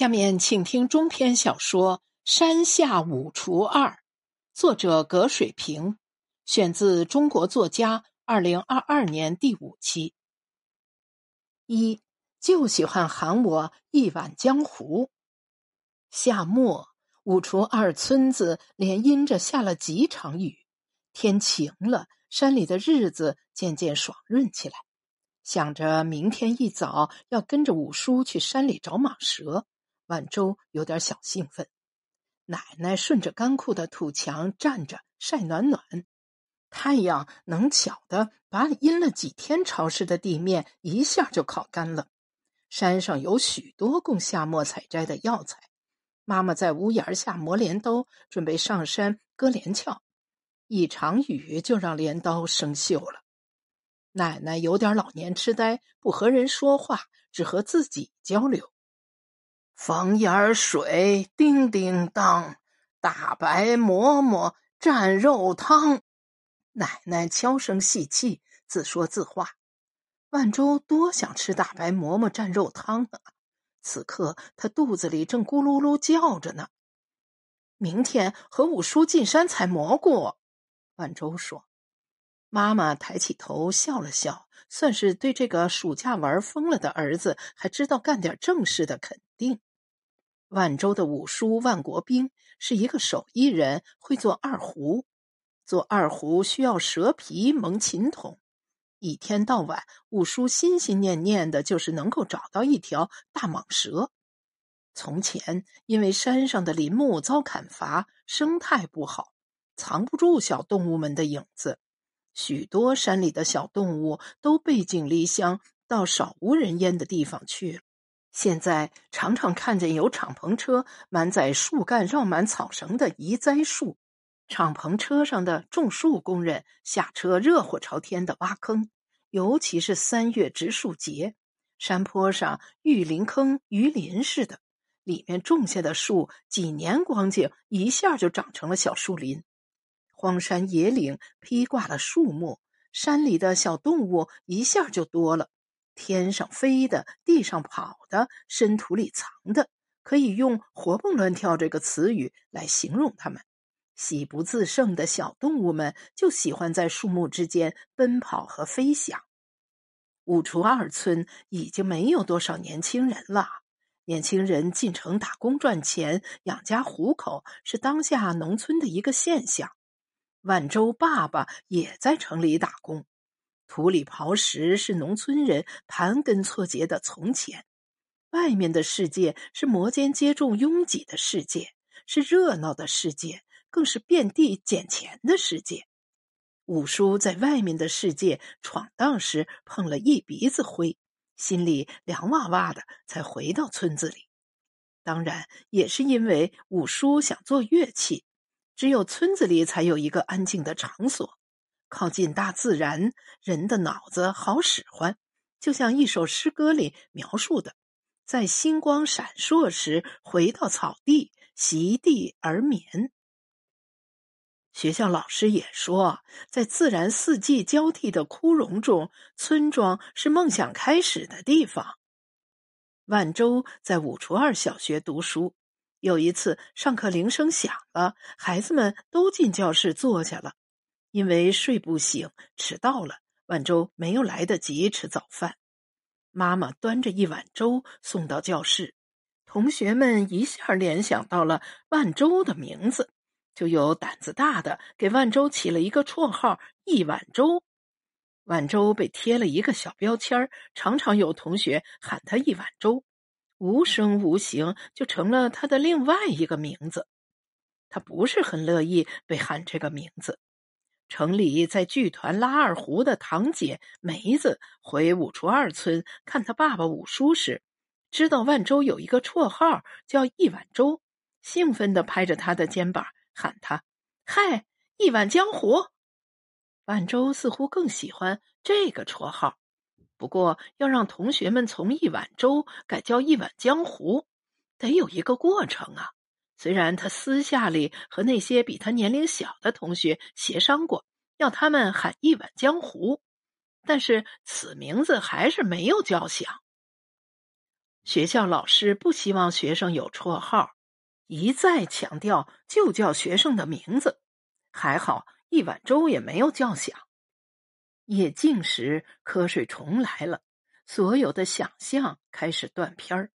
下面请听中篇小说《山下五除二》，作者葛水平，选自中国作家二零二二年第五期。一就喜欢喊我一碗江湖。夏末，五除二村子连阴着下了几场雨，天晴了，山里的日子渐渐爽润起来。想着明天一早要跟着五叔去山里找蟒蛇。万州有点小兴奋，奶奶顺着干枯的土墙站着晒暖暖，太阳能巧的把阴了几天潮湿的地面一下就烤干了。山上有许多供夏末采摘的药材，妈妈在屋檐下磨镰刀，准备上山割连翘。一场雨就让镰刀生锈了。奶奶有点老年痴呆，不和人说话，只和自己交流。房檐水叮叮当，大白馍馍蘸肉汤。奶奶悄声细气，自说自话。万州多想吃大白馍馍蘸肉汤啊！此刻他肚子里正咕噜噜叫着呢。明天和五叔进山采蘑菇。万州说。妈妈抬起头笑了笑，算是对这个暑假玩疯了的儿子还知道干点正事的肯定。万州的五叔万国兵是一个手艺人，会做二胡。做二胡需要蛇皮蒙琴筒，一天到晚，五叔心心念念的就是能够找到一条大蟒蛇。从前，因为山上的林木遭砍伐，生态不好，藏不住小动物们的影子，许多山里的小动物都背井离乡，到少无人烟的地方去了。现在常常看见有敞篷车满载树干绕满草绳的移栽树，敞篷车上的种树工人下车热火朝天的挖坑，尤其是三月植树节，山坡上玉林坑鱼鳞似的，里面种下的树几年光景一下就长成了小树林，荒山野岭披挂了树木，山里的小动物一下就多了。天上飞的，地上跑的，深土里藏的，可以用“活蹦乱跳”这个词语来形容它们。喜不自胜的小动物们就喜欢在树木之间奔跑和飞翔。五除二村已经没有多少年轻人了，年轻人进城打工赚钱、养家糊口是当下农村的一个现象。万州爸爸也在城里打工。土里刨食是农村人盘根错节的从前，外面的世界是摩肩接踵、拥挤的世界，是热闹的世界，更是遍地捡钱的世界。五叔在外面的世界闯荡时碰了一鼻子灰，心里凉哇哇的，才回到村子里。当然，也是因为五叔想做乐器，只有村子里才有一个安静的场所。靠近大自然，人的脑子好使唤，就像一首诗歌里描述的，在星光闪烁时回到草地，席地而眠。学校老师也说，在自然四季交替的枯荣中，村庄是梦想开始的地方。万州在五除二小学读书，有一次上课铃声响了，孩子们都进教室坐下了。因为睡不醒，迟到了，万州没有来得及吃早饭。妈妈端着一碗粥送到教室，同学们一下联想到了万州的名字，就有胆子大的给万州起了一个绰号“一碗粥”。万州被贴了一个小标签常常有同学喊他“一碗粥”，无声无形就成了他的另外一个名字。他不是很乐意被喊这个名字。城里在剧团拉二胡的堂姐梅子回五除二村看他爸爸五叔时，知道万州有一个绰号叫一碗粥，兴奋地拍着他的肩膀喊他：“嗨，一碗江湖！”万州似乎更喜欢这个绰号，不过要让同学们从一碗粥改叫一碗江湖，得有一个过程啊。虽然他私下里和那些比他年龄小的同学协商过，要他们喊一碗江湖，但是此名字还是没有叫响。学校老师不希望学生有绰号，一再强调就叫学生的名字。还好一碗粥也没有叫响。夜静时，瞌睡重来了，所有的想象开始断片儿，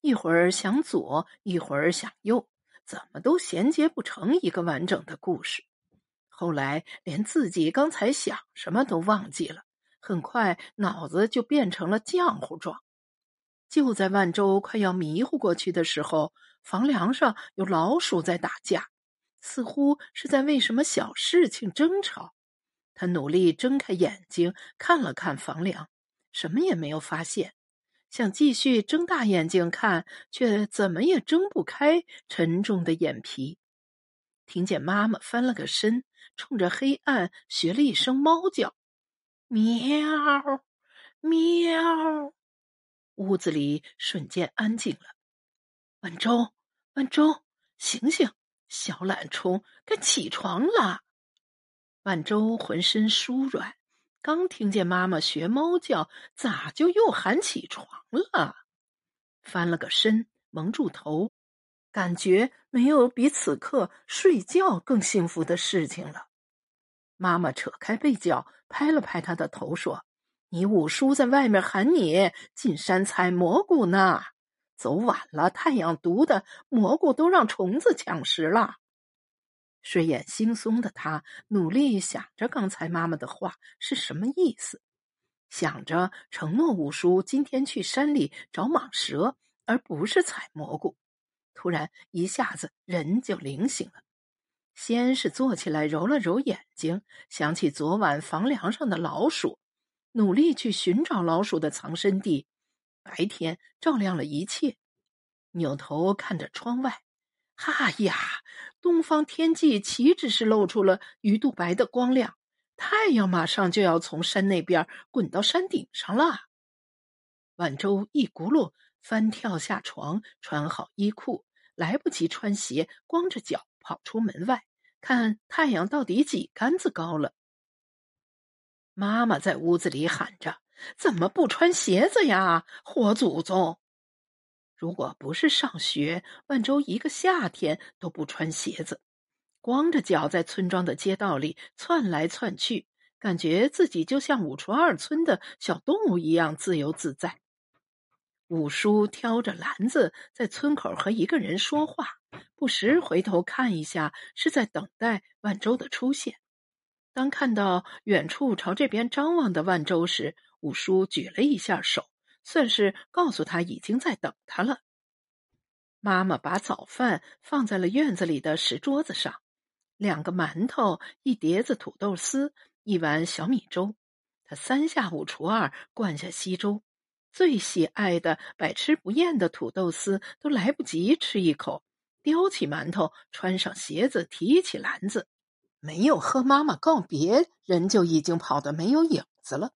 一会儿想左，一会儿想右，怎么都衔接不成一个完整的故事。后来连自己刚才想什么都忘记了，很快脑子就变成了浆糊状。就在万州快要迷糊过去的时候，房梁上有老鼠在打架，似乎是在为什么小事情争吵。他努力睁开眼睛看了看房梁，什么也没有发现。想继续睁大眼睛看，却怎么也睁不开沉重的眼皮。听见妈妈翻了个身，冲着黑暗学了一声猫叫：“喵，喵。”屋子里瞬间安静了。万州，万州，醒醒，小懒虫，该起床了。万州浑身舒软，刚听见妈妈学猫叫，咋就又喊起床了？翻了个身，蒙住头，感觉没有比此刻睡觉更幸福的事情了。妈妈扯开被角，拍了拍他的头，说。你五叔在外面喊你进山采蘑菇呢，走晚了，太阳毒的蘑菇都让虫子抢食了。睡眼惺忪的他努力想着刚才妈妈的话是什么意思，想着承诺五叔今天去山里找蟒蛇，而不是采蘑菇。突然一下子人就灵醒了，先是坐起来揉了揉眼睛，想起昨晚房梁上的老鼠。努力去寻找老鼠的藏身地，白天照亮了一切。扭头看着窗外，哈呀，东方天际岂止是露出了鱼肚白的光亮，太阳马上就要从山那边滚到山顶上了。晚舟一骨碌翻跳下床，穿好衣裤，来不及穿鞋，光着脚跑出门外，看太阳到底几竿子高了。妈妈在屋子里喊着：“怎么不穿鞋子呀，活祖宗！”如果不是上学，万州一个夏天都不穿鞋子，光着脚在村庄的街道里窜来窜去，感觉自己就像五厨二村的小动物一样自由自在。五叔挑着篮子在村口和一个人说话，不时回头看一下，是在等待万州的出现。当看到远处朝这边张望的万州时，五叔举了一下手，算是告诉他已经在等他了。妈妈把早饭放在了院子里的石桌子上，两个馒头，一碟子土豆丝，一碗小米粥。他三下五除二灌下稀粥，最喜爱的、百吃不厌的土豆丝都来不及吃一口，叼起馒头，穿上鞋子，提起篮子。没有和妈妈告别，人就已经跑得没有影子了。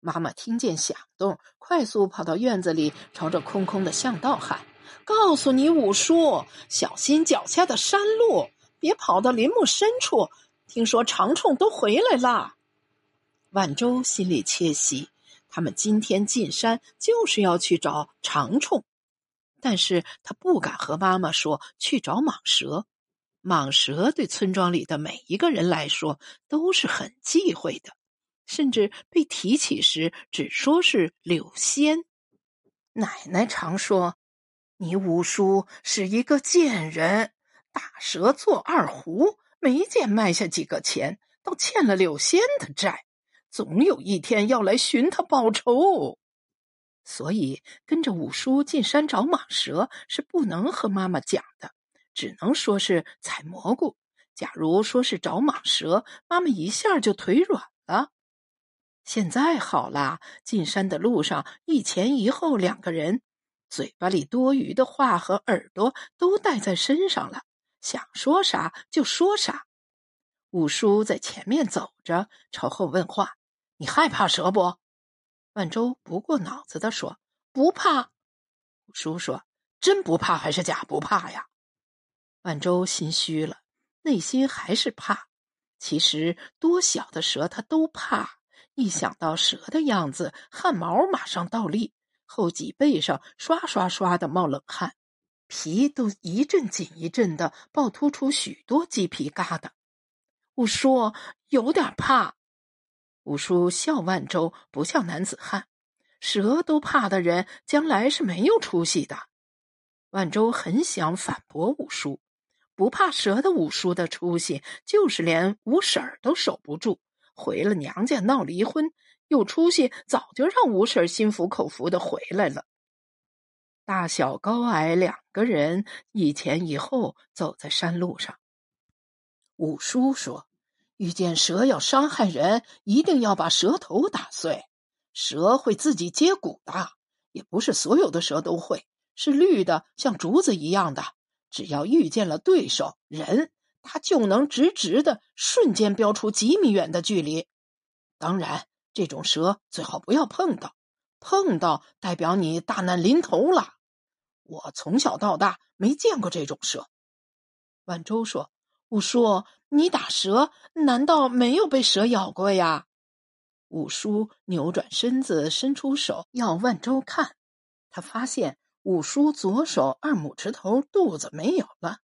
妈妈听见响动，快速跑到院子里，朝着空空的巷道喊：“告诉你五叔，小心脚下的山路，别跑到林木深处。听说长虫都回来了。”万州心里窃喜，他们今天进山就是要去找长虫，但是他不敢和妈妈说去找蟒蛇。蟒蛇对村庄里的每一个人来说都是很忌讳的，甚至被提起时只说是柳仙。奶奶常说：“你五叔是一个贱人，打蛇做二胡，没见卖下几个钱，倒欠了柳仙的债，总有一天要来寻他报仇。”所以跟着五叔进山找蟒蛇是不能和妈妈讲的。只能说是采蘑菇。假如说是找蟒蛇，妈妈一下就腿软了。现在好啦，进山的路上一前一后两个人，嘴巴里多余的话和耳朵都带在身上了，想说啥就说啥。五叔在前面走着，朝后问话：“你害怕蛇不？”万州不过脑子的说：“不怕。”五叔说：“真不怕还是假不怕呀？”万州心虚了，内心还是怕。其实多小的蛇他都怕，一想到蛇的样子，汗毛马上倒立，后脊背上刷刷刷的冒冷汗，皮都一阵紧一阵的暴突出许多鸡皮疙瘩。五叔有点怕。五叔笑万州不像男子汉，蛇都怕的人，将来是没有出息的。万州很想反驳五叔，不怕蛇的五叔的出息，就是连五婶儿都守不住。回了娘家闹离婚，有出息早就让吴婶心服口服的回来了。大小高矮两个人一前一后走在山路上。五叔说：“遇见蛇要伤害人，一定要把蛇头打碎。蛇会自己接骨的，也不是所有的蛇都会。是绿的，像竹子一样的。只要遇见了对手人。”它就能直直的瞬间飙出几米远的距离。当然，这种蛇最好不要碰到，碰到代表你大难临头了。我从小到大没见过这种蛇。万州说：“五叔，你打蛇难道没有被蛇咬过呀？”五叔扭转身子，伸出手要万州看。他发现五叔左手二拇指头肚子没有了。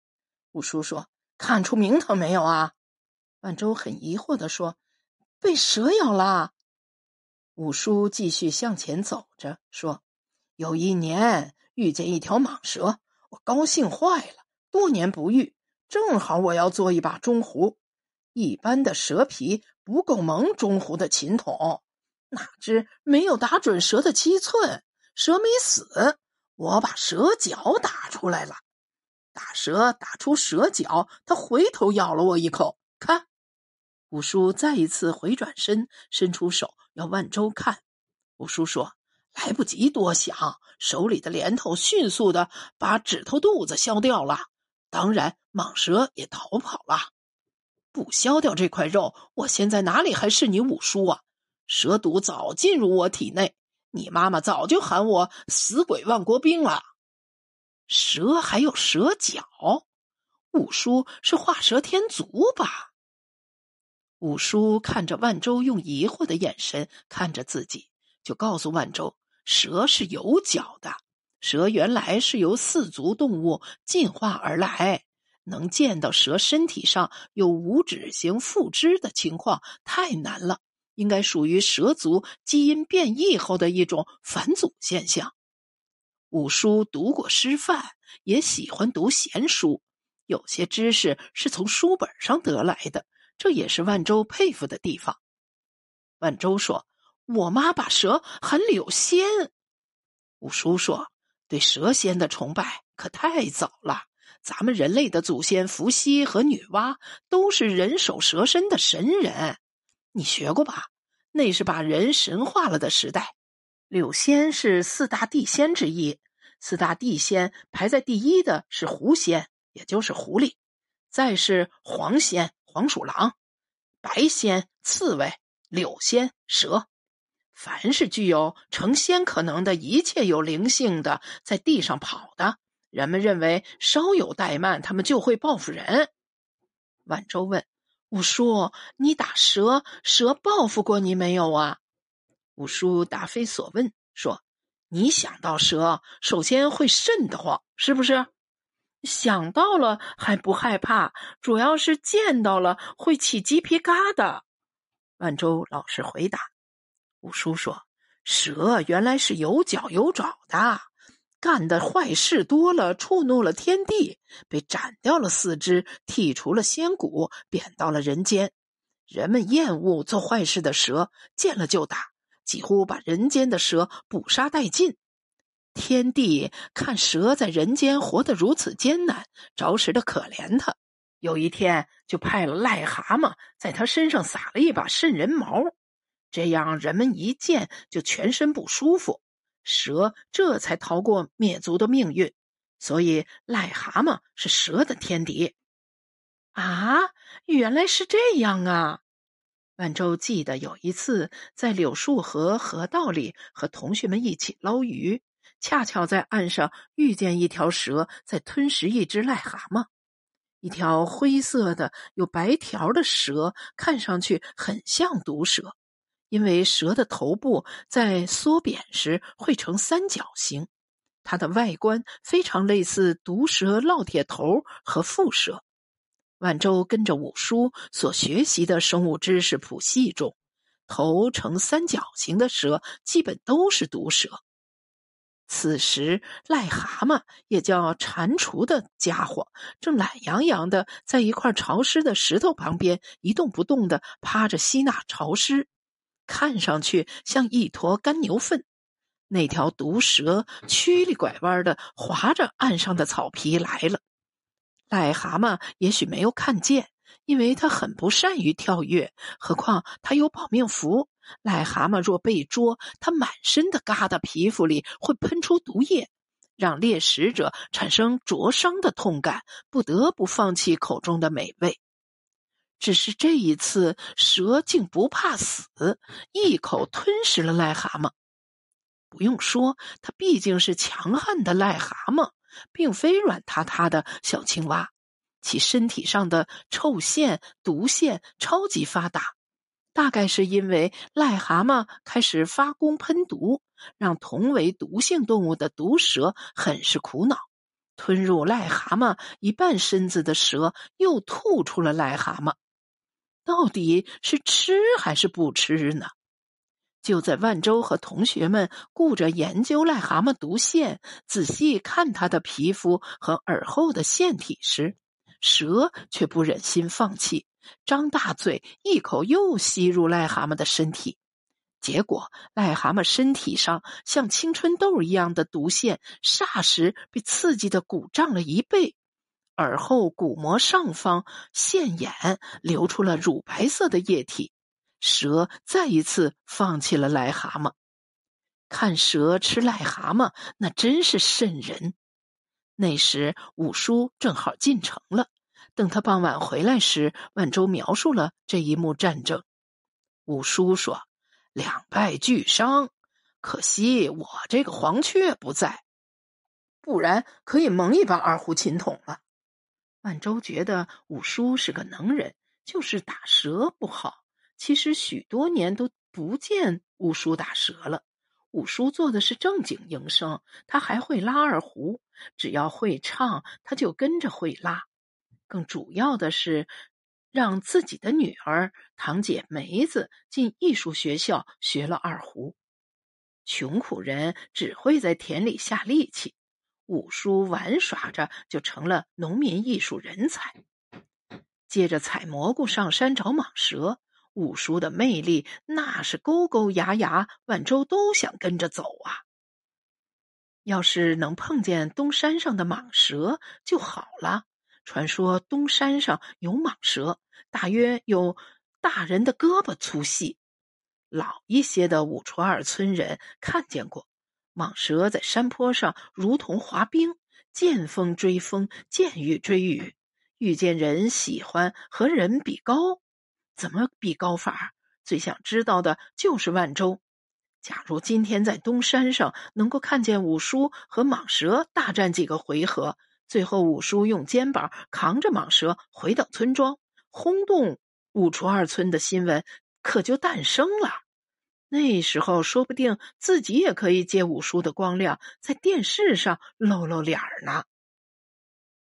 五叔说。看出名堂没有啊？万州很疑惑的说：“被蛇咬了。”五叔继续向前走着说：“有一年遇见一条蟒蛇，我高兴坏了。多年不遇，正好我要做一把中壶。一般的蛇皮不够蒙中壶的琴筒，哪知没有打准蛇的七寸，蛇没死，我把蛇脚打出来了。”打蛇打出蛇脚，他回头咬了我一口。看，五叔再一次回转身，伸出手要万州看。五叔说：“来不及多想，手里的镰头迅速的把指头肚子削掉了。当然，蟒蛇也逃跑了。不削掉这块肉，我现在哪里还是你五叔啊？蛇毒早进入我体内，你妈妈早就喊我死鬼万国兵了。”蛇还有蛇脚，五叔是画蛇添足吧？五叔看着万州，用疑惑的眼神看着自己，就告诉万州：蛇是有脚的。蛇原来是由四足动物进化而来，能见到蛇身体上有五指形附肢的情况太难了，应该属于蛇族基因变异后的一种返祖现象。五叔读过师范，也喜欢读闲书，有些知识是从书本上得来的，这也是万州佩服的地方。万州说：“我妈把蛇喊柳仙。”五叔说：“对蛇仙的崇拜可太早了，咱们人类的祖先伏羲和女娲都是人首蛇身的神人，你学过吧？那是把人神化了的时代。”柳仙是四大地仙之一，四大地仙排在第一的是狐仙，也就是狐狸；再是黄仙，黄鼠狼；白仙，刺猬；柳仙，蛇。凡是具有成仙可能的一切有灵性的，在地上跑的，人们认为稍有怠慢，他们就会报复人。万州问五叔：“你打蛇，蛇报复过你没有啊？”五叔答非所问，说：“你想到蛇，首先会瘆得慌，是不是？想到了还不害怕，主要是见到了会起鸡皮疙瘩。”万州老实回答。五叔说：“蛇原来是有脚有爪的，干的坏事多了，触怒了天地，被斩掉了四肢，剔除了仙骨，贬到了人间。人们厌恶做坏事的蛇，见了就打。”几乎把人间的蛇捕杀殆尽。天帝看蛇在人间活得如此艰难，着实的可怜他。有一天，就派了癞蛤蟆在他身上撒了一把瘆人毛，这样人们一见就全身不舒服，蛇这才逃过灭族的命运。所以，癞蛤蟆是蛇的天敌。啊，原来是这样啊！万州记得有一次在柳树河河道里和同学们一起捞鱼，恰巧在岸上遇见一条蛇在吞食一只癞蛤蟆。一条灰色的有白条的蛇，看上去很像毒蛇。因为蛇的头部在缩扁时会呈三角形，它的外观非常类似毒蛇烙铁头和蝮蛇。万州跟着五叔所学习的生物知识谱系中，头呈三角形的蛇基本都是毒蛇。此时，癞蛤蟆也叫蟾蜍的家伙，正懒洋洋的在一块潮湿的石头旁边一动不动的趴着吸纳潮湿，看上去像一坨干牛粪。那条毒蛇曲里拐弯的划着岸上的草皮来了，癞蛤蟆也许没有看见，因为它很不善于跳跃，何况它有保命符。癞蛤蟆若被捉，它满身的疙瘩皮肤里会喷出毒液，让猎食者产生灼伤的痛感，不得不放弃口中的美味。只是这一次，蛇竟不怕死，一口吞食了癞蛤蟆。不用说，它毕竟是强悍的癞蛤蟆，并非软塌塌的小青蛙，其身体上的臭腺、毒腺超级发达。大概是因为癞蛤蟆开始发功喷毒，让同为毒性动物的毒蛇很是苦恼。吞入癞蛤蟆一半身子的蛇又吐出了癞蛤蟆，到底是吃还是不吃呢？就在万州和同学们顾着研究癞蛤蟆毒腺，仔细看它的皮肤和耳后的腺体时，蛇却不忍心放弃。张大嘴，一口又吸入癞蛤蟆的身体，结果癞蛤蟆身体上像青春痘一样的毒腺，霎时被刺激的鼓胀了一倍，耳后鼓膜上方腺眼流出了乳白色的液体。蛇再一次放弃了癞蛤蟆，看蛇吃癞蛤蟆，那真是瘆人。那时五叔正好进城了。等他傍晚回来时，万州描述了这一幕战争。五叔说：“两败俱伤，可惜我这个黄雀不在，不然可以蒙一把二胡琴筒了。”万州觉得五叔是个能人，就是打蛇不好。其实许多年都不见五叔打蛇了。五叔做的是正经营生，他还会拉二胡，只要会唱，他就跟着会拉。更主要的是，让自己的女儿堂姐梅子进艺术学校学了二胡。穷苦人只会在田里下力气，五叔玩耍着就成了农民艺术人才。接着采蘑菇上山找蟒蛇，五叔的魅力那是勾勾牙牙，万州都想跟着走啊！要是能碰见东山上的蟒蛇就好了。传说东山上有蟒蛇，大约有大人的胳膊粗细。老一些的五除二村人看见过蟒蛇在山坡上，如同滑冰，见风追风，见雨追雨。遇见人喜欢和人比高，怎么比高法？最想知道的就是万州。假如今天在东山上能够看见五叔和蟒蛇大战几个回合。最后，五叔用肩膀扛着蟒蛇回到村庄，轰动五除二村的新闻可就诞生了。那时候，说不定自己也可以借五叔的光亮，在电视上露露脸呢。